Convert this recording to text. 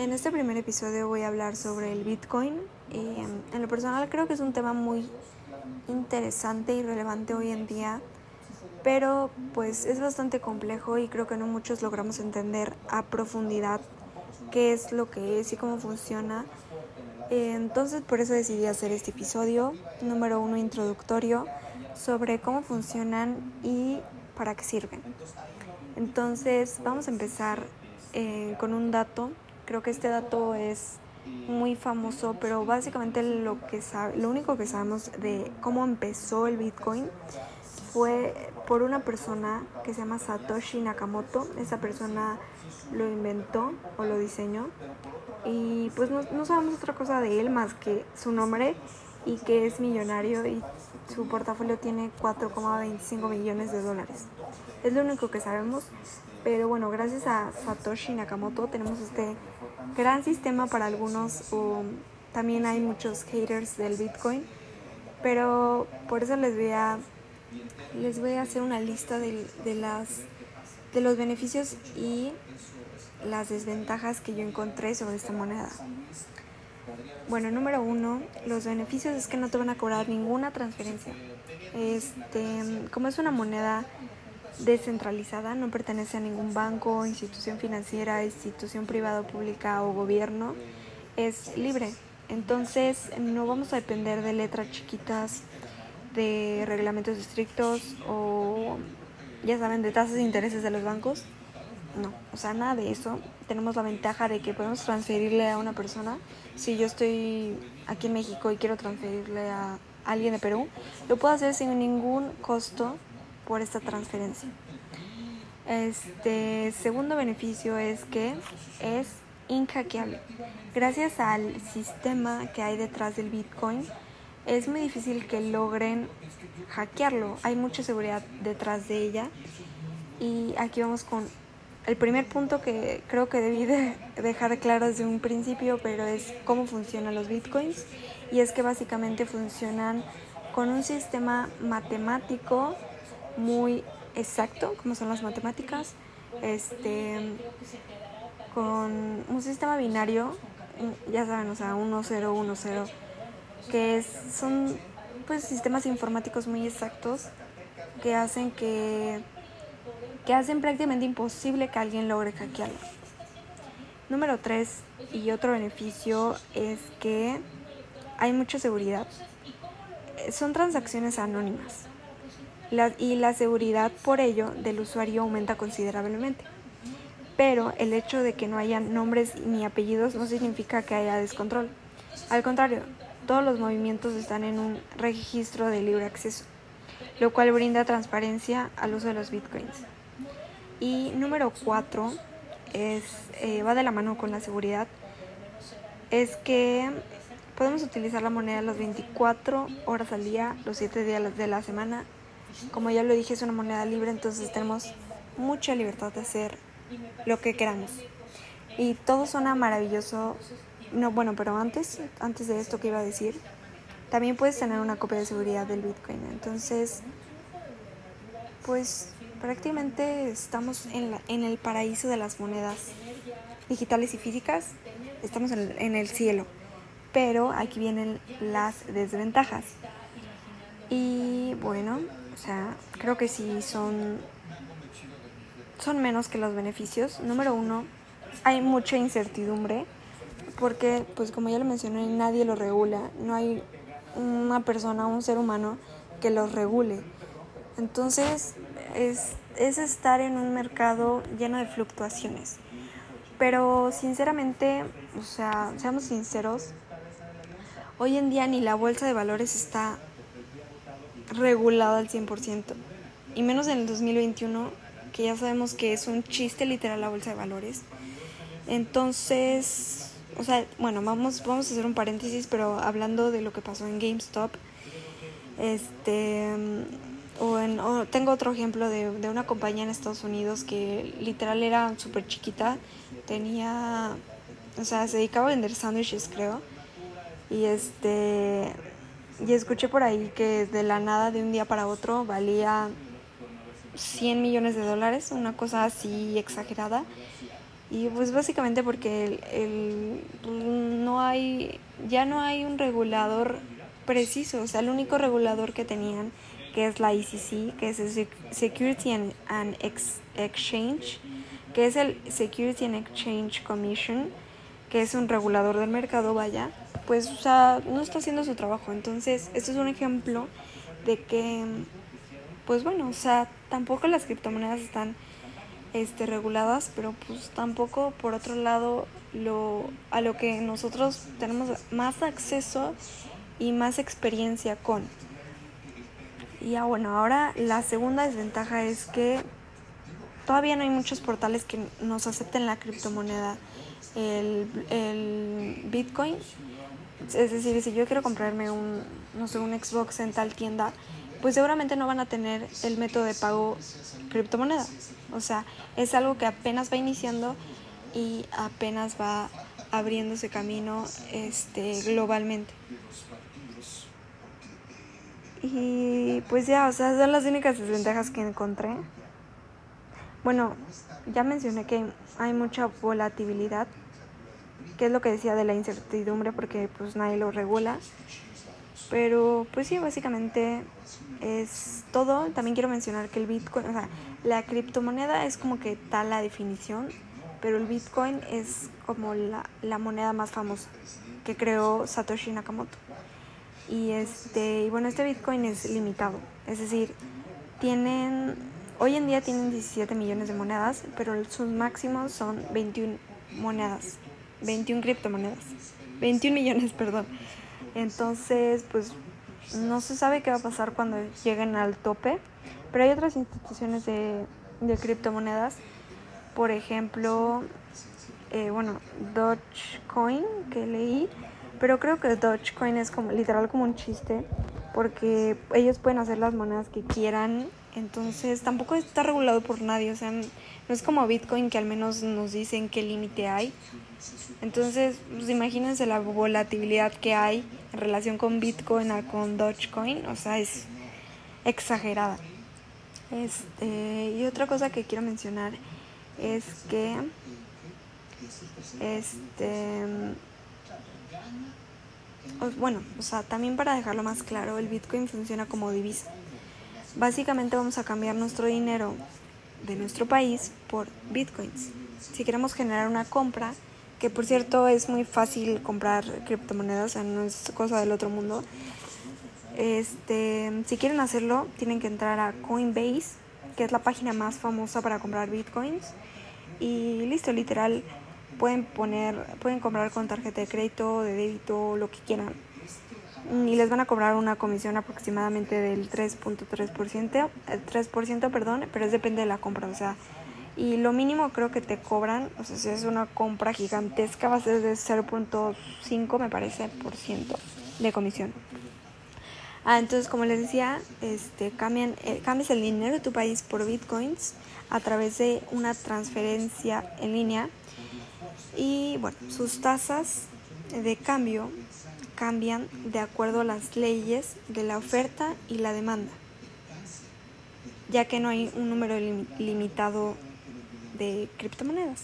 En este primer episodio voy a hablar sobre el Bitcoin. Eh, en lo personal creo que es un tema muy interesante y relevante hoy en día, pero pues es bastante complejo y creo que no muchos logramos entender a profundidad qué es lo que es y cómo funciona. Eh, entonces por eso decidí hacer este episodio número uno introductorio sobre cómo funcionan y para qué sirven. Entonces vamos a empezar eh, con un dato. Creo que este dato es muy famoso, pero básicamente lo, que sabe, lo único que sabemos de cómo empezó el Bitcoin fue por una persona que se llama Satoshi Nakamoto. Esa persona lo inventó o lo diseñó. Y pues no, no sabemos otra cosa de él más que su nombre y que es millonario y su portafolio tiene 4,25 millones de dólares. Es lo único que sabemos, pero bueno, gracias a Satoshi Nakamoto tenemos este gran sistema para algunos. también hay muchos haters del Bitcoin, pero por eso les voy a les voy a hacer una lista de, de las de los beneficios y las desventajas que yo encontré sobre esta moneda. Bueno, número uno, los beneficios es que no te van a cobrar ninguna transferencia. Este, como es una moneda descentralizada, no pertenece a ningún banco, institución financiera, institución privada o pública o gobierno, es libre. Entonces no vamos a depender de letras chiquitas, de reglamentos estrictos o, ya saben, de tasas de intereses de los bancos. No, o sea, nada de eso. Tenemos la ventaja de que podemos transferirle a una persona. Si yo estoy aquí en México y quiero transferirle a alguien de Perú, lo puedo hacer sin ningún costo por esta transferencia. Este segundo beneficio es que es inhackeable. Gracias al sistema que hay detrás del Bitcoin, es muy difícil que logren hackearlo. Hay mucha seguridad detrás de ella. Y aquí vamos con el primer punto que creo que debí de dejar claro desde un principio, pero es cómo funcionan los bitcoins. Y es que básicamente funcionan con un sistema matemático muy exacto, como son las matemáticas, este, con un sistema binario, ya saben, o sea, 1, 0, 1, 0, que son pues sistemas informáticos muy exactos que hacen que, que hacen prácticamente imposible que alguien logre hackearlo. Número 3 y otro beneficio es que hay mucha seguridad. Son transacciones anónimas y la seguridad por ello del usuario aumenta considerablemente. Pero el hecho de que no haya nombres ni apellidos no significa que haya descontrol. Al contrario, todos los movimientos están en un registro de libre acceso, lo cual brinda transparencia al uso de los bitcoins. Y número 4 es, eh, va de la mano con la seguridad, es que podemos utilizar la moneda las 24 horas al día, los 7 días de la semana, como ya lo dije, es una moneda libre, entonces tenemos mucha libertad de hacer lo que queramos. Y todo suena maravilloso. No, bueno, pero antes, antes de esto que iba a decir, también puedes tener una copia de seguridad del Bitcoin. Entonces, pues prácticamente estamos en, en el paraíso de las monedas digitales y físicas. Estamos en, en el cielo. Pero aquí vienen las desventajas. Y bueno, o sea, creo que sí son, son menos que los beneficios. Número uno, hay mucha incertidumbre porque, pues como ya lo mencioné, nadie lo regula. No hay una persona, un ser humano que los regule. Entonces, es, es estar en un mercado lleno de fluctuaciones. Pero sinceramente, o sea, seamos sinceros, hoy en día ni la bolsa de valores está regulado al 100%. Y menos en el 2021, que ya sabemos que es un chiste literal la bolsa de valores. Entonces, o sea, bueno, vamos, vamos a hacer un paréntesis, pero hablando de lo que pasó en GameStop, este, o, en, tengo otro ejemplo de, de, una compañía en Estados Unidos que literal era súper chiquita, tenía, o sea, se dedicaba a vender sándwiches, creo, y este, y escuché por ahí que de la nada, de un día para otro, valía 100 millones de dólares, una cosa así exagerada. Y pues básicamente porque el, no hay, ya no hay un regulador preciso, o sea, el único regulador que tenían, que es la ICC, que es el Security and, Exchange, que es el Security and Exchange Commission, que es un regulador del mercado, vaya, pues, o sea, no está haciendo su trabajo. Entonces, esto es un ejemplo de que, pues bueno, o sea, tampoco las criptomonedas están este, reguladas, pero pues tampoco por otro lado lo, a lo que nosotros tenemos más acceso y más experiencia con. Y ya bueno, ahora la segunda desventaja es que todavía no hay muchos portales que nos acepten la criptomoneda, el, el Bitcoin. Es decir, si yo quiero comprarme un, no sé, un Xbox en tal tienda, pues seguramente no van a tener el método de pago criptomoneda. O sea, es algo que apenas va iniciando y apenas va abriéndose camino este, globalmente. Y pues ya, o sea, son las únicas desventajas que encontré. Bueno, ya mencioné que hay mucha volatilidad, que es lo que decía de la incertidumbre porque pues nadie lo regula. Pero pues sí, básicamente es todo. También quiero mencionar que el Bitcoin, o sea, la criptomoneda es como que tal la definición, pero el Bitcoin es como la, la moneda más famosa que creó Satoshi Nakamoto. Y este, y bueno, este Bitcoin es limitado, es decir, tienen hoy en día tienen 17 millones de monedas, pero sus máximos son 21 monedas, 21 criptomonedas, 21 millones, perdón. Entonces, pues no se sabe qué va a pasar cuando lleguen al tope, pero hay otras instituciones de, de criptomonedas, por ejemplo, eh, bueno, Dogecoin que leí, pero creo que Dogecoin es como literal como un chiste, porque ellos pueden hacer las monedas que quieran, entonces tampoco está regulado por nadie, o sea, no es como Bitcoin que al menos nos dicen qué límite hay. Entonces, pues imagínense la volatilidad que hay en relación con Bitcoin a con Dogecoin, o sea, es exagerada. Este, y otra cosa que quiero mencionar es que este bueno, o sea, también para dejarlo más claro, el Bitcoin funciona como divisa. Básicamente vamos a cambiar nuestro dinero de nuestro país por Bitcoins. Si queremos generar una compra, que por cierto es muy fácil comprar criptomonedas, o sea, no es cosa del otro mundo. Este, si quieren hacerlo, tienen que entrar a Coinbase, que es la página más famosa para comprar bitcoins. Y listo, literal, pueden poner, pueden comprar con tarjeta de crédito, de débito, lo que quieran. Y les van a cobrar una comisión aproximadamente del 3.3%, 3%, perdón, pero es depende de la compra, o sea, y lo mínimo creo que te cobran, o sea, si es una compra gigantesca va a ser de 0.5 me parece por ciento de comisión. Ah, entonces como les decía, este cambian eh, cambias el dinero de tu país por bitcoins a través de una transferencia en línea y bueno, sus tasas de cambio cambian de acuerdo a las leyes de la oferta y la demanda, ya que no hay un número limitado de criptomonedas.